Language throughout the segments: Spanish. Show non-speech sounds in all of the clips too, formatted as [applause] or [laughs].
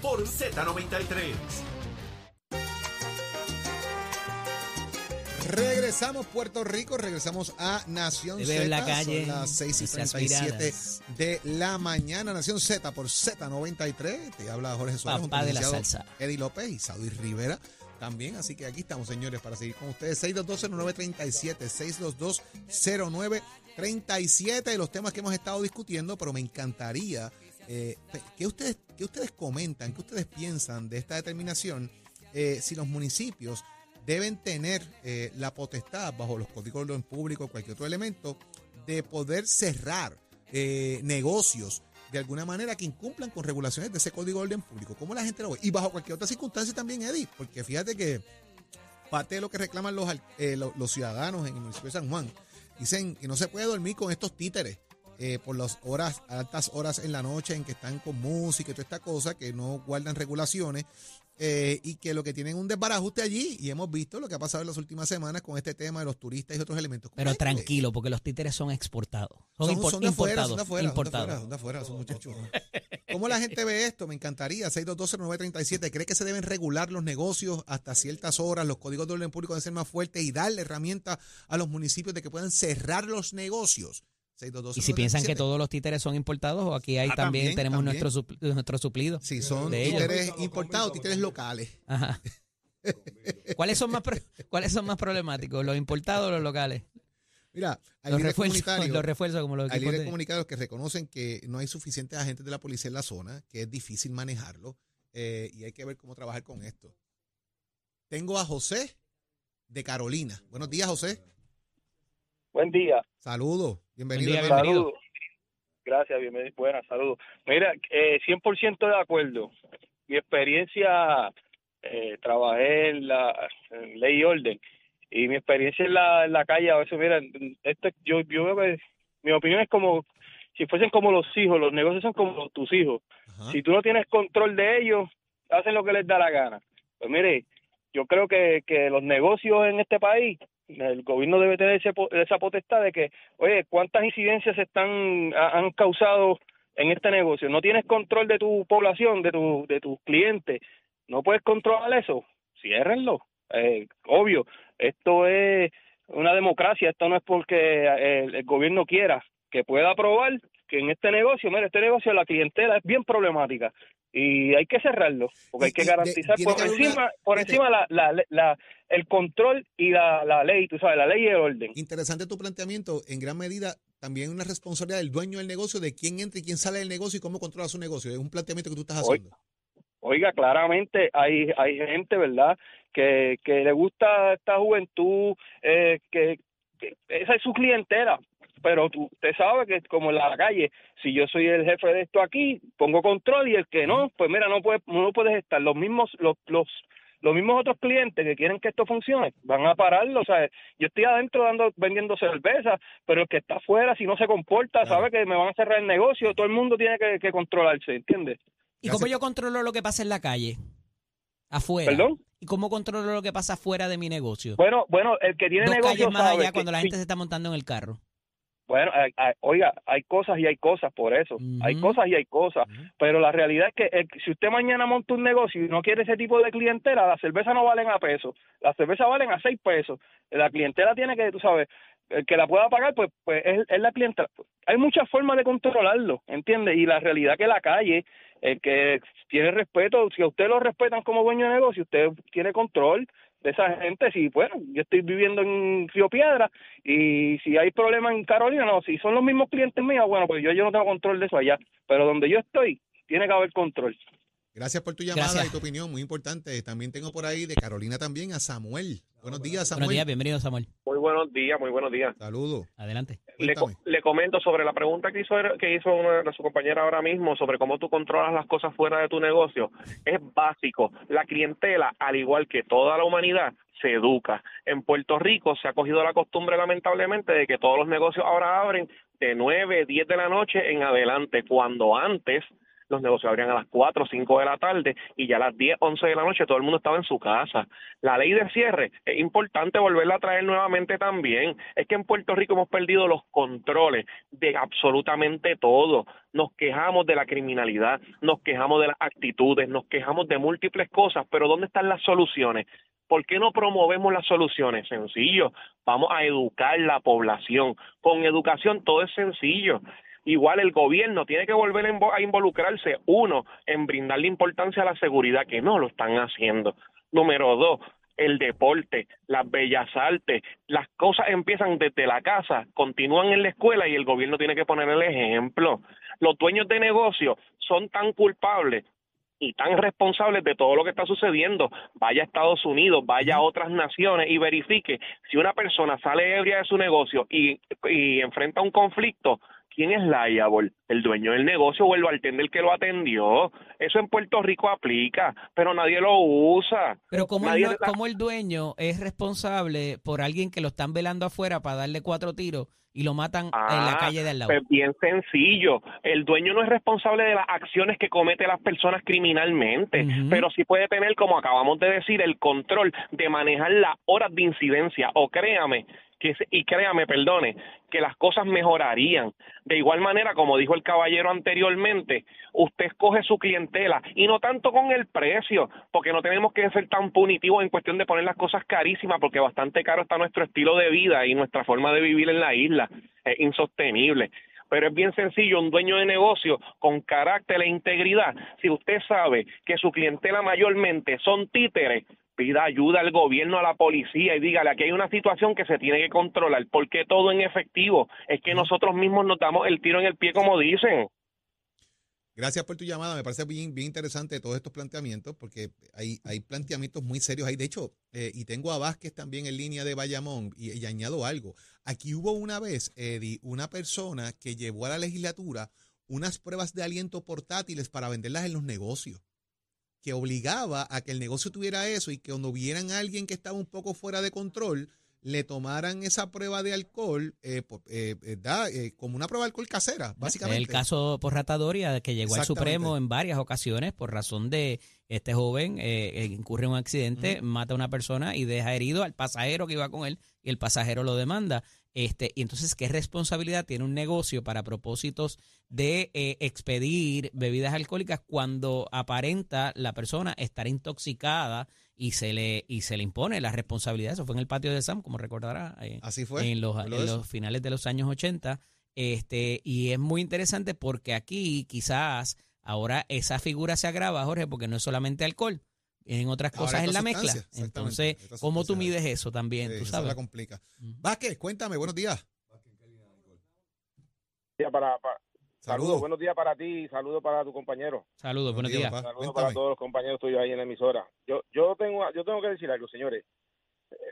por Z93. Regresamos Puerto Rico, regresamos a Nación Z. la calle, Son las 6 y esas 37 miradas. de la mañana. Nación Z por Z93. Te habla Jorge Suárez. Papá de la salsa. Eddie López y Saudi Rivera también. Así que aquí estamos, señores, para seguir con ustedes. 622-0937, 622-0937. Los temas que hemos estado discutiendo, pero me encantaría eh, que, ustedes, que ustedes comentan, que ustedes piensan de esta determinación, eh, si los municipios deben tener eh, la potestad, bajo los códigos de orden público cualquier otro elemento, de poder cerrar negocios de alguna manera que incumplan con regulaciones de ese código de orden público. ¿Cómo la gente lo ve? Y bajo cualquier otra circunstancia también, Eddie, porque fíjate que parte de lo que reclaman los, los ciudadanos en el municipio de San Juan, dicen que no se puede dormir con estos títeres eh, por las horas, altas horas en la noche en que están con música y toda esta cosa, que no guardan regulaciones eh, y que lo que tienen un desbarajuste allí y hemos visto lo que ha pasado en las últimas semanas con este tema de los turistas y otros elementos. ¿Cómo Pero ve? tranquilo, porque los títeres son exportados. Son, Son, son de afuera, importados. son de afuera, son de importados. afuera, son de afuera, son muchachos. ¿Cómo la gente ve esto? Me encantaría. 6220937. ¿Cree que se deben regular los negocios hasta ciertas horas? Los códigos de orden público deben ser más fuertes y darle herramientas a los municipios de que puedan cerrar los negocios. 6220937. Y si piensan que todos los títeres son importados, o aquí hay Ah, también, también, tenemos también. nuestro supl- nuestro suplido. Sí, son de ellos. títeres importados, títeres locales. Ajá. [laughs] ¿Cuáles son más cuáles son más problemáticos, los importados o los locales? Mira, hay Los refuerzos, los refuerzos como los Hay líderes de- comunitarios que reconocen que no hay suficientes agentes de la policía en la zona, que es difícil manejarlo eh, y hay que ver cómo trabajar con esto. Tengo a José de Carolina. Buenos días, José. Buen día. Saludos. Bienvenido. Buen día, hermano. bienvenido. Gracias, bienvenido. Buenas, saludos. Mira, eh, 100% de acuerdo. Mi experiencia, eh, trabajé en la en ley y orden y mi experiencia en la, en la calle, a veces, mira, esto, yo, yo veo que mi opinión es como si fuesen como los hijos, los negocios son como tus hijos. Ajá. Si tú no tienes control de ellos, hacen lo que les da la gana. Pues mire, yo creo que, que los negocios en este país, el gobierno debe tener ese esa potestad de que, oye, ¿cuántas incidencias están ha- han causado en este negocio? No tienes control de tu población, de tu de tus clientes, no puedes controlar eso, ciérrenlo. Eh, obvio, esto es una democracia, esto no es porque eh, el gobierno quiera que pueda aprobar que en este negocio, mira, este negocio la clientela es bien problemática y hay que cerrarlo porque Y- hay que de- garantizar por que haber una- encima por encima la, la, la- el control y la, la ley, tú sabes, la ley y el orden. Interesante tu planteamiento. En gran medida, también una responsabilidad del dueño del negocio, de quién entra y quién sale del negocio y cómo controla su negocio. Es un planteamiento que tú estás haciendo. Oiga, claramente hay hay gente, ¿verdad?, que, que le gusta esta juventud, eh, que, que esa es su clientela. Pero tú, usted sabe que como en la calle, si yo soy el jefe de esto aquí, pongo control y el que no, pues mira, no puede, no puedes estar. Los mismos, los, los, los mismos otros clientes que quieren que esto funcione, van a pararlo. O sea, yo estoy adentro dando, vendiendo cerveza, pero el que está afuera, si no se comporta, sabe que me van a cerrar el negocio. Todo el mundo tiene que, que controlarse, ¿entiendes? ¿Y cómo yo controlo lo que pasa en la calle? Afuera. ¿Perdón? ¿Y cómo controlo lo que pasa afuera de mi negocio? Bueno, bueno, el que tiene Dos negocio calles más sabe allá que- cuando la sí, gente se está montando en el carro. Bueno, hay- hay- oiga, hay cosas y hay cosas por eso. Hay cosas y hay cosas. Pero la realidad es que eh, si usted mañana monta un negocio y no quiere ese tipo de clientela, las cervezas no valen a peso. Las cervezas valen a seis pesos. La clientela tiene que, tú sabes, el que la pueda pagar, pues, pues es, es la clientela. Hay muchas formas de controlarlo, ¿entiende? Y la realidad que la calle, el que tiene respeto, si a usted lo respetan como dueño de negocio, usted tiene control de esa gente. Si, bueno, yo estoy viviendo en Río Piedra y si hay problemas en Carolina, no, si son los mismos clientes míos, bueno, pues yo, yo no tengo control de eso allá. Pero donde yo estoy, tiene que haber control. Gracias por tu llamada Gracias. y tu opinión, muy importante. También tengo por ahí de Carolina también a Samuel. Buenos días, Samuel. Buenos días, bienvenido Samuel. Muy buenos días, muy buenos días. Saludos. Adelante. Le, co- Cuéntame. le comento sobre la pregunta que hizo que hizo una de su compañera ahora mismo sobre cómo tú controlas las cosas fuera de tu negocio. Es básico. La clientela, al igual que toda la humanidad, se educa. En Puerto Rico se ha cogido la costumbre, lamentablemente, de que todos los negocios ahora abren de 9, 10 de la noche en adelante, cuando antes los negocios abrían a las 4 o 5 de la tarde y ya a las 10, 11 de la noche todo el mundo estaba en su casa. La ley de cierre es importante volverla a traer nuevamente también. Es que en Puerto Rico hemos perdido los controles de absolutamente todo. Nos quejamos de la criminalidad, nos quejamos de las actitudes, nos quejamos de múltiples cosas, pero ¿dónde están las soluciones? ¿Por qué no promovemos las soluciones? Sencillo, vamos a educar la población. Con educación todo es sencillo. Igual el gobierno tiene que volver a involucrarse, uno, en brindarle importancia a la seguridad, que no lo están haciendo. Número dos, el deporte, las bellas artes, las cosas empiezan desde la casa, continúan en la escuela y el gobierno tiene que poner el ejemplo. Los dueños de negocios son tan culpables y tan responsables de todo lo que está sucediendo. Vaya a Estados Unidos, vaya a otras naciones y verifique si una persona sale ebria de su negocio y, y enfrenta un conflicto, ¿quién es liable? ¿El dueño del negocio o el bartender que lo atendió? Eso en Puerto Rico aplica, pero nadie lo usa. Pero ¿cómo, el, ¿cómo el dueño es responsable por alguien que lo están velando afuera para darle cuatro tiros y lo matan en la Ah, calle de al lado? Pues bien sencillo. El dueño no es responsable de las acciones que comete las personas criminalmente, pero sí puede tener, como acabamos de decir, el control de manejar las horas de incidencia. O créame, que, y créame, perdone, que las cosas mejorarían. De igual manera, como dijo el caballero anteriormente, usted escoge su clientela y no tanto con el precio, porque no tenemos que ser tan punitivos en cuestión de poner las cosas carísimas, porque bastante caro está nuestro estilo de vida y nuestra forma de vivir en la isla. Es insostenible. Pero es bien sencillo, un dueño de negocio con carácter e integridad, si usted sabe que su clientela mayormente son títeres, pida ayuda al gobierno, a la policía y dígale, aquí hay una situación que se tiene que controlar, porque todo en efectivo es que nosotros mismos nos damos el tiro en el pie, como dicen. Gracias por tu llamada. Me parece bien, bien interesante todos estos planteamientos, porque hay, hay planteamientos muy serios ahí. De hecho, eh, y tengo a Vázquez también en línea de Bayamón, y, y añado algo. Aquí hubo una vez, Eddie, una persona que llevó a la legislatura unas pruebas de aliento portátiles para venderlas en los negocios, que obligaba a que el negocio tuviera eso y que cuando vieran a alguien que estaba un poco fuera de control, le tomaran esa prueba de alcohol eh, por- eh, eh, eh, como una prueba de alcohol casera, básicamente. El caso por ratadoria que llegó al. Supremo en varias ocasiones por razón de este joven eh, eh, incurre en un accidente, mata a una persona y deja herido al pasajero que iba con él y el pasajero lo demanda. Este, y entonces, ¿qué responsabilidad tiene un negocio para propósitos de eh, expedir bebidas alcohólicas cuando aparenta la persona estar intoxicada y se le y se le impone la responsabilidad? Eso fue en el patio de Sam, como recordará. eh, Así fue. en los, en los finales de los años 80. Este, y es muy interesante porque aquí quizás ahora esa figura se agrava, Jorge, porque no es solamente alcohol, en otras Ahora cosas en la mezcla. Entonces, ¿cómo tú mides eso también? Sí, tú sabes. la complica. Vázquez, cuéntame, buenos días. para, para- saludos, Saludos. buenos días para ti y saludos para tu compañero. Saludos, buenos días. Saludos para todos los compañeros tuyos ahí en la emisora. Yo yo tengo yo tengo que decir algo, señores.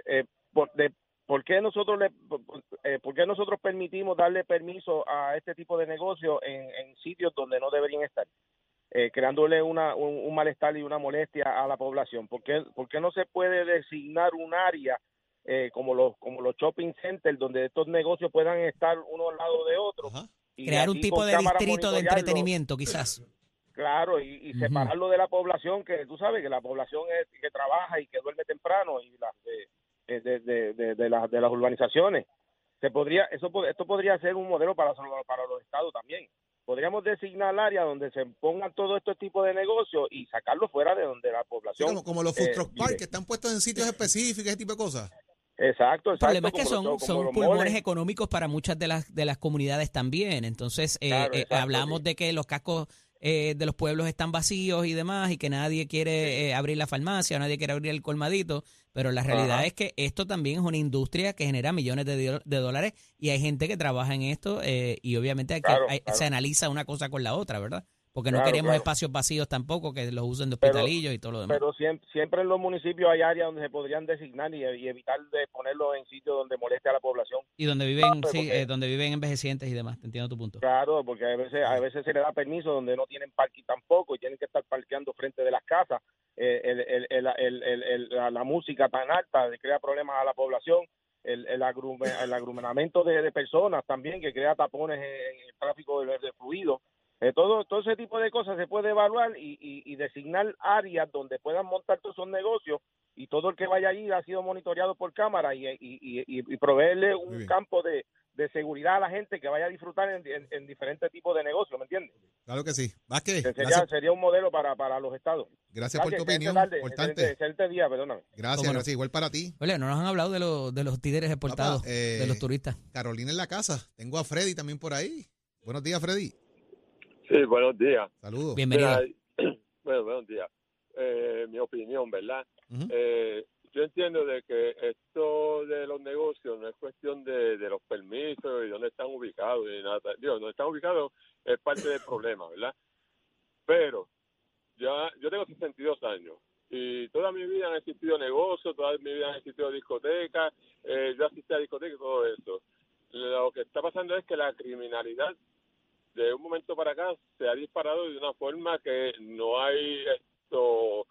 Eh, por, de, ¿Por qué nosotros le, por, eh, por qué nosotros permitimos darle permiso a este tipo de negocio en, en sitios donde no deberían estar? Eh, creándole una, un, un malestar y una molestia a la población. ¿Por qué, por qué no se puede designar un área eh, como los como los shopping centers donde estos negocios puedan estar uno al lado de otro? Ajá. y Crear un tipo de distrito de entretenimiento, quizás. Claro, y, separarlo de la población, que tú sabes que la población es que trabaja y que duerme temprano y las de, de, de, de, las, de las urbanizaciones. Se podría, eso, esto podría ser un modelo para, para los estados también. Podríamos designar áreas donde se pongan todo este tipo de negocios y sacarlo fuera de donde la Sí, población. como, como los food eh, truck park que están puestos en sitios específicos, ese tipo de cosas. Exacto, exacto. El problema es que son, los- son pulmones moles. económicos para muchas de las de las comunidades también. Entonces, eh, Claro, eh, exacto, hablamos sí. de que los cascos eh, de los pueblos están vacíos y demás, y que nadie quiere eh, abrir la farmacia, nadie quiere abrir el colmadito, pero la realidad Ajá. es que esto también es una industria que genera millones de, dólares y hay gente que trabaja en esto eh, y obviamente hay que- Claro, hay- claro. se analiza una cosa con la otra, ¿verdad? Porque no Claro, queremos claro. espacios vacíos tampoco que los usen de Pero- hospitalillos y todo lo demás. Pero siempre, siempre en los municipios hay áreas donde se podrían designar y, y evitar de ponerlo en sitios donde moleste a la población. y donde viven, pues, sí, porque- eh, donde viven envejecientes y demás, te entiendo tu punto. Claro, porque a veces, a veces se le da permiso donde no tienen parking tampoco y tienen que estar parqueando frente de las casas. Eh, el, el, el, la, la música tan alta crea problemas a la población. El, el, el de, de personas también que crea tapones en, en el tráfico de, de fluido. Eh, todo, todo ese tipo de cosas se puede evaluar y, y, y designar áreas donde puedan montar todos esos negocios y todo el que vaya allí ha sido monitoreado por cámara y, y, y, y proveerle un campo de, de seguridad a la gente que vaya a disfrutar en, en- en diferentes tipos de negocios, ¿me entiendes? Claro que sí. Vázquez, Que sería, un modelo para, para los estados. gracias por tu opinión. tarde, Importante. excelente- excelente día, perdóname. Gracias, Cómo no. gracias. Igual para ti. Oye, no nos han hablado de, los de los títeres exportados, Papá, eh, de los turistas. Carolina en la casa. Tengo a Freddy también por ahí. Buenos días, Freddy. Sí, buenos días. Saludos. Bienvenido. Mira, [clears throat] bueno, buenos días. Eh, mi opinión, ¿verdad? Eh, yo entiendo de que esto de los negocios no es cuestión de, de los permisos y dónde están ubicados y nada. Digo, donde están ubicados es parte del problema, ¿verdad? Pero ya yo tengo 62 años y toda mi vida han existido negocios, toda mi vida han existido discotecas, eh, yo asistí a discotecas y todo eso. Lo que está pasando es que la criminalidad de un momento para acá se ha disparado de una forma que no hay esto,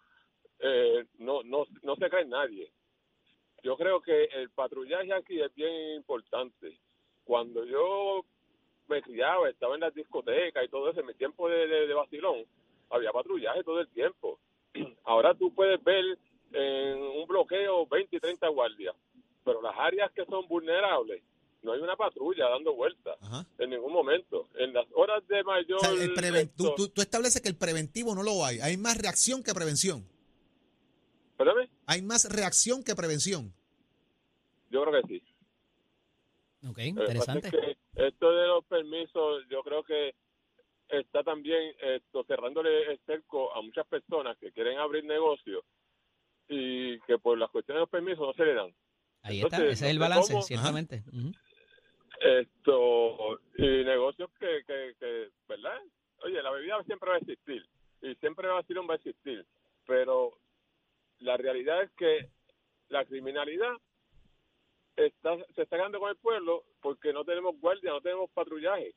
eh, no, no, no se cae nadie. Yo creo que el patrullaje aquí es bien importante. Cuando yo me criaba, estaba en las discotecas y todo eso, en mi tiempo de, de, de vacilón, había patrullaje todo el tiempo. [clears throat] Ahora tú puedes ver en un bloqueo 20 y 30 guardias, pero las áreas que son vulnerables, no hay una patrulla dando vueltas Ajá. en ningún momento. En las horas de mayor... O sea, el preven- tú, esto- tú- tú estableces que el preventivo no lo hay. Hay más reacción que prevención. Perdóname, Hay más reacción que prevención. yo creo que sí. Ok, interesante. es que esto de los permisos, yo creo que está también esto cerrándole el cerco a muchas personas que quieren abrir negocios y que por las cuestiones de los permisos no se le dan. Ahí está, ese es el balance, cómo- ciertamente. Ujú. Esto y negocios que, que, que, ¿verdad? Oye, la bebida siempre va a existir y siempre va a va a existir, pero la realidad es que la criminalidad está, se está quedando con el pueblo porque no tenemos guardia, no tenemos patrullaje.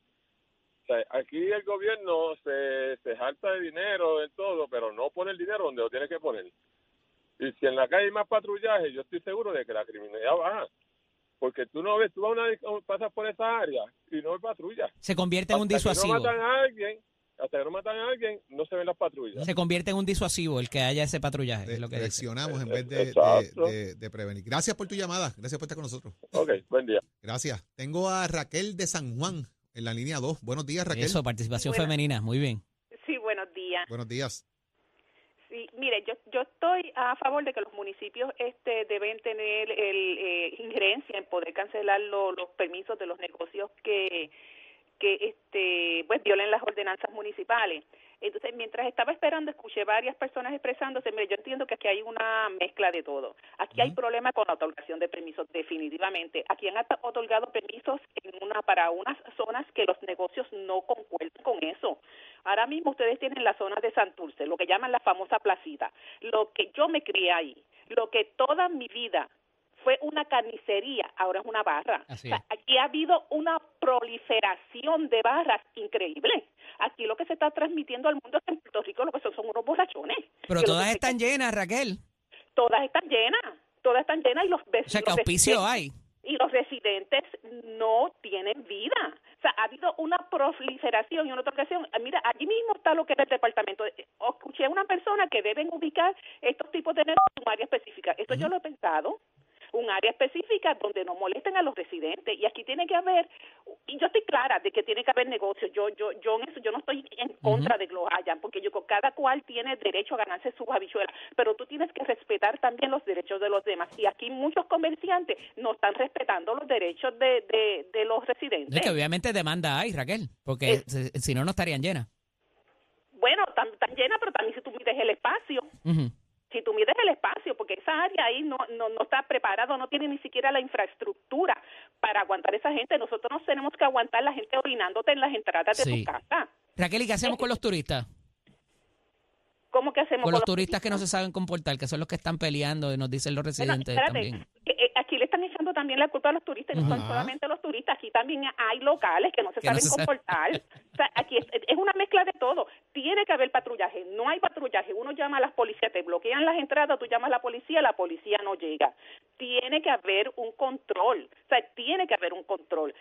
O sea, aquí el gobierno se, se jalta de dinero en todo, pero no pone el dinero donde lo tiene que poner. Y si en la calle hay más patrullaje, yo estoy seguro de que la criminalidad baja. Porque tú no ves, tú vas a una- pasas por esa área y no hay patrulla. Se convierte en un Hasta que disuasivo. no matan a alguien, hasta que no matan a alguien, no se ven las patrullas. Se convierte en un disuasivo el que haya ese patrullaje. Re- es lo que dice. reaccionamos en vez de, de- de- de prevenir. Gracias por tu llamada. Gracias por estar con nosotros. Ok, buen día. Gracias. Tengo a Raquel de San Juan en la línea 2. Buenos días, Raquel. Eso, participación Bueno. femenina, muy bien. Sí, buenos días. Buenos días. Mire, yo yo estoy a favor de que los municipios este deben tener el eh, injerencia en poder cancelar lo- los permisos de los negocios que que este pues violen las ordenanzas municipales. Entonces, mientras estaba esperando, escuché varias personas expresándose. Mire, yo entiendo que aquí hay una mezcla de todo. Aquí hay problema con la otorgación de permisos, definitivamente. Aquí han otorgado permisos en una para unas zonas que los negocios no concuerdan con eso. Ahora mismo ustedes tienen la zona de Santurce, lo que llaman la famosa placita. Lo que yo me crié ahí, lo que toda mi vida fue una carnicería, ahora es una barra. O sea, aquí ha habido una proliferación de barras increíble. Aquí lo que se está transmitiendo al mundo es que en Puerto Rico lo que son son unos borrachones. Pero todas que están llenas, Raquel. Todas están llenas, todas están llenas y los O sea, vecinos que auspicio hay. y los residentes no tienen vida. O sea, ha habido una proliferación y en otra ocasión, ah, mira, allí mismo está lo que es el departamento. Eh, Escuché a una persona que deben ubicar estos tipos de negocios en un área específica. Esto yo lo he pensado. Un área específica donde no molesten a los residentes. Y aquí tiene que haber, y yo estoy clara de que tiene que haber negocios. Yo, yo, yo en eso, yo no estoy en contra de que los hayan, porque yo cada cual tiene derecho a ganarse sus habichuelas. Pero tú tienes que respetar también los derechos de los demás. Y aquí muchos comerciantes no están respetando los derechos de, de, de los residentes. Es que obviamente demanda hay, Raquel, porque si no, no estarían llenas. Bueno, tan, tan llena, pero también si tú mides el espacio, Ujú. Si tú mides el espacio, porque esa área ahí no, no, no está preparado, no tiene ni siquiera la infraestructura para aguantar esa gente. Nosotros nos tenemos que aguantar la gente orinándote en las entradas de tu casa. Raquel, ¿y qué hacemos con los turistas? ¿Cómo que hacemos Con los turistas que no se saben comportar, que son los que están peleando, y nos dicen los Bueno, residentes espérate, también. que, eh, aquí le están echando también la culpa a los turistas, no son solamente los turistas, aquí también hay locales que no se Que no saben se saben. comportar. [laughs] O sea, aquí es, es una mezcla de todo. Tiene que haber patrullaje, no hay patrullaje. Uno llama a las policías, te bloquean las entradas, tú llamas a la policía, la policía no llega. Tiene que haber un control, o sea, tiene que haber un control,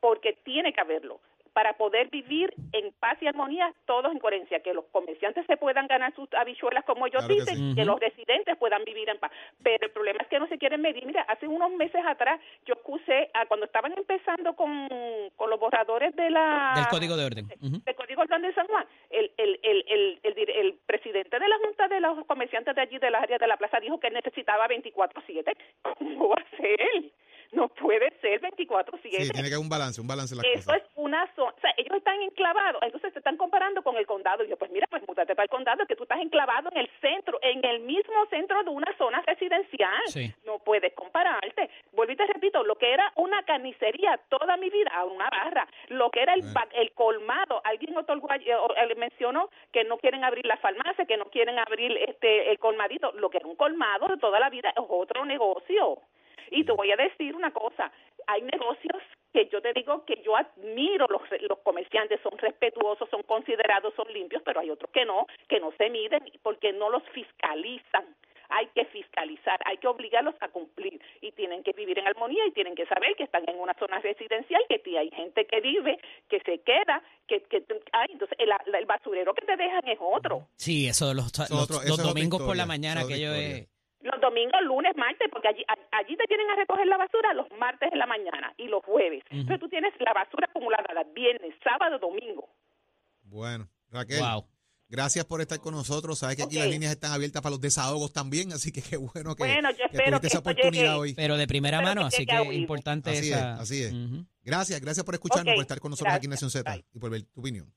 porque tiene que haberlo. Para poder vivir en paz y armonía todos en coherencia, que los comerciantes se puedan ganar sus habichuelas como ellos Claro que dicen, sí. que Ujú. los residentes puedan vivir en paz. Pero el problema es que no se quieren medir. Mira, hace unos meses atrás yo acusé, a, cuando estaban empezando con, con los borradores de la Del código de orden. Ujú. de Código Urbano de San Juan, el, el, el, presidente de la Junta de los Comerciantes de allí, de las áreas de la plaza, dijo que necesitaba 24-7. [laughs] ¿Cómo va a ser? No puede ser 24-7. Sí, tiene que haber un balance, un balance en las Eso cosas. es una zona, o sea, ellos están enclavados, entonces se están comparando con el condado. Y yo, pues mira, pues múdate para el condado, que tú estás enclavado en el centro, en el mismo centro de una zona residencial. Sí. No puedes compararte. Vuelvo y te repito, lo que era una carnicería toda mi vida, una barra, lo que era el, Bueno. ba- el colmado, alguien otorgó eh, mencionó que no quieren abrir la farmacia, que no quieren abrir este el colmadito, lo que era un colmado de toda la vida es otro negocio. Y te voy a decir una cosa, hay negocios que yo te digo que yo admiro los, los comerciantes, son respetuosos, son considerados, son limpios, pero hay otros que no, que no se miden porque no los fiscalizan. Hay que fiscalizar, hay que obligarlos a cumplir y tienen que vivir en armonía y tienen que saber que están en una zona residencial, que ti- hay gente que vive, que se queda, que, que ay, entonces el, el basurero que te dejan es otro. Sí, eso de los, los- otro- los eso es otra domingos por la mañana, eso es domingos, lunes, martes, porque allí, allí te tienen a recoger la basura los martes en la mañana y los jueves. Ujú. Pero tú tienes la basura acumulada viernes, sábado, domingo. Bueno, Raquel, Wow. gracias por estar con nosotros. Sabes que aquí las líneas están abiertas para los desahogos también, así que qué bueno que, Bueno, yo que espero tuviste que esa oportunidad llegue. hoy. Pero de primera Espero mano, que así que es importante Así esa. es, así es. Gracias, gracias por escucharnos, por estar con nosotros aquí en. Nación Z Bye. y por ver tu opinión.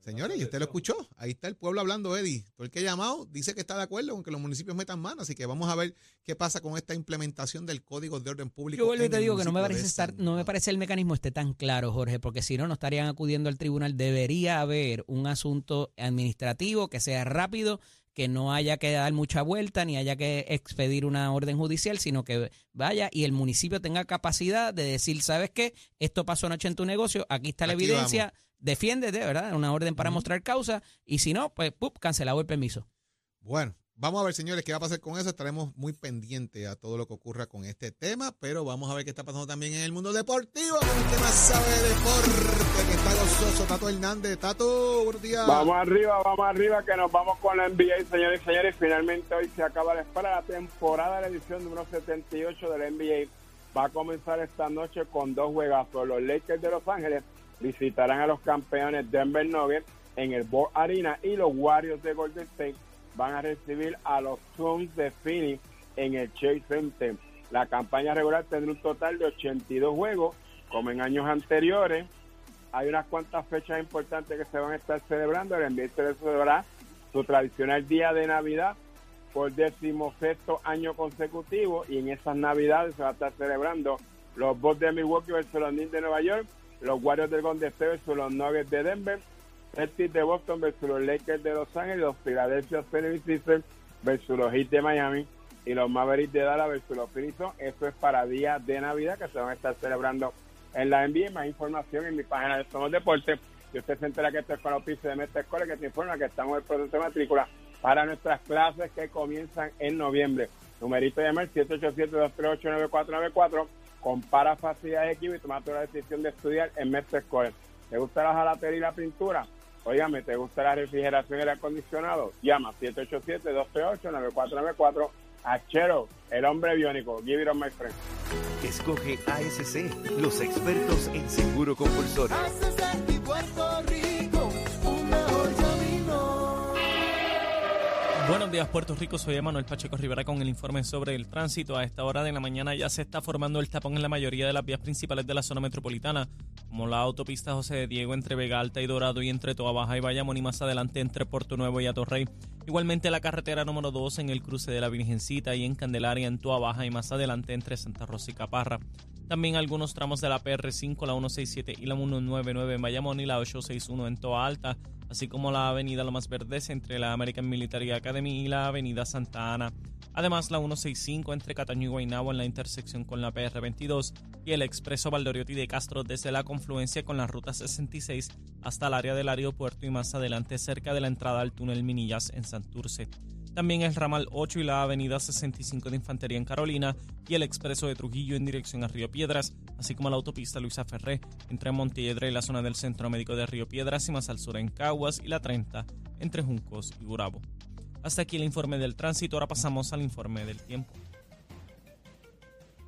Señores, y usted lo escuchó. Ahí está el pueblo hablando, Eddie. Todo el que ha llamado dice que está de acuerdo con que los municipios metan mano. Así que vamos a ver qué pasa con esta implementación del Código de Orden Público. Yo vuelvo y te digo que no me parece estar, no me parece el mecanismo esté tan claro, Jorge, porque si no, no estarían acudiendo al tribunal. Debería haber un asunto administrativo que sea rápido, que no haya que dar mucha vuelta, ni haya que expedir una orden judicial, sino que vaya y el municipio tenga capacidad de decir, ¿sabes qué? Esto pasó anoche en tu negocio, aquí está la Aquí evidencia, defiéndete, ¿verdad? Una orden para mostrar causa, y si no, pues, ¡pup! cancelado el permiso. Bueno, vamos a ver, señores, qué va a pasar con eso. Estaremos muy pendientes a todo lo que ocurra con este tema, pero vamos a ver qué está pasando también en el mundo deportivo. Con el más sabe de deporte, que está gozoso, Tato Hernández. Tato, buenos días. Vamos arriba, vamos arriba, que nos vamos con la NBA, señores y señores. Finalmente hoy se acaba la espera. La temporada de la edición número 78 de la NBA va a comenzar esta noche con dos juegazos. Los Lakers de Los Ángeles visitarán a los campeones Denver Nuggets en el Ball Arena y los Warriors de Golden State van a recibir a los Suns de Phoenix en el Chase Center. La campaña regular tendrá un total de 82 juegos, como en años anteriores hay unas cuantas fechas importantes que se van a estar celebrando. El NBA se celebrará su tradicional día de Navidad por decimosexto año consecutivo y en esas Navidades se va a estar celebrando los Bulls de Milwaukee versus los Knicks de Nueva York, los Warriors del Golden State versus los Nuggets de Denver, Celtics de Boston versus los Lakers de Los Ángeles, los Philadelphia 76ers versus los Heat de Miami y los Mavericks de Dallas versus los Phoenix. Eso es para día de Navidad que se van a estar celebrando en la NBA. Más información en mi página de Somos Deportes. Y usted se entera que esto es con pisos de Mestre Escuela que te informa que estamos en el proceso de matrícula para nuestras clases que comienzan en noviembre. Numerito de llamar 787-238-9494. Compara facilidades de equipo y toma tu la decisión de estudiar en Mestre Escuela. ¿Te gusta la jalatería y la pintura? Óigame, ¿te gusta la refrigeración y el acondicionado? Llama 787-238-9494 a Chero, el hombre biónico. Give it on my friend. Escoge ASC, los expertos en seguro compulsorio. Buenos días Puerto Rico, soy Emanuel Pacheco Rivera con el informe sobre el tránsito. A esta hora de la mañana ya se está formando el tapón en la mayoría de las vías principales de la zona metropolitana, como la autopista José de Diego entre Vega Alta y Dorado y entre Toa Baja y Bayamón y más adelante entre Puerto Nuevo y Atorrey. Igualmente la carretera número 2 en el cruce de la Virgencita y en Candelaria en Toa Baja y más adelante entre Santa Rosa y Caparra. También algunos tramos de la PR5, la 167 y la 199 en Bayamón y la 861 en Toa Alta, así como la avenida Lomas Verdes entre la American Military Academy y la avenida Santa Ana. Además, la 165 entre Cataño y Guaynabo en la intersección con la PR22 y el expreso Valdoriotti de Castro desde la confluencia con la ruta 66 hasta el área del aeropuerto y más adelante cerca de la entrada al túnel Minillas en Santurce. También el ramal 8 y la avenida 65 de Infantería en Carolina y el expreso de Trujillo en dirección a Río Piedras, así como la autopista Luisa Ferré entre Montiedra y la zona del Centro Médico de Río Piedras y más al sur en Caguas y la 30 entre Juncos y Gurabo. Hasta aquí el informe del tránsito, ahora pasamos al informe del tiempo.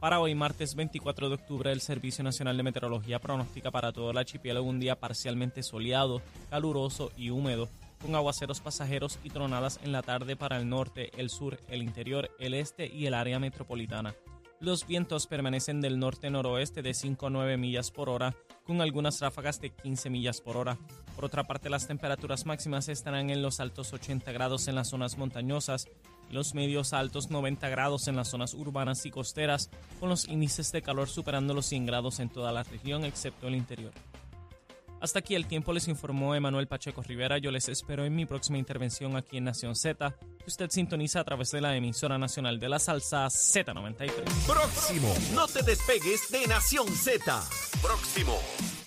Para hoy, martes 24 de octubre, el Servicio Nacional de Meteorología pronostica para todo el archipiélago un día parcialmente soleado, caluroso y húmedo, con aguaceros pasajeros y tronadas en la tarde para el norte, el sur, el interior, el este y el área metropolitana. Los vientos permanecen del norte-noroeste de 5 a 9 millas por hora, con algunas ráfagas de 15 millas por hora. Por otra parte, las temperaturas máximas estarán en los altos 80 grados en las zonas montañosas los medios altos 90 grados en las zonas urbanas y costeras, con los índices de calor superando los 100 grados en toda la región excepto el interior. Hasta aquí el tiempo les informó Emanuel Pacheco Rivera. Yo les espero en mi próxima intervención aquí en Nación Z, que usted sintoniza a través de la emisora nacional de la salsa Z93. Próximo. No te despegues de Nación Z. Próximo.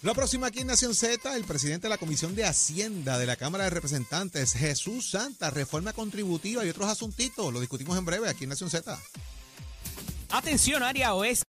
La próxima aquí en Nación Z, el presidente de la Comisión de Hacienda de la Cámara de Representantes, Jesús Santa, reforma contributiva y otros asuntitos. Lo discutimos en breve aquí en Nación Z. Atención, área oeste.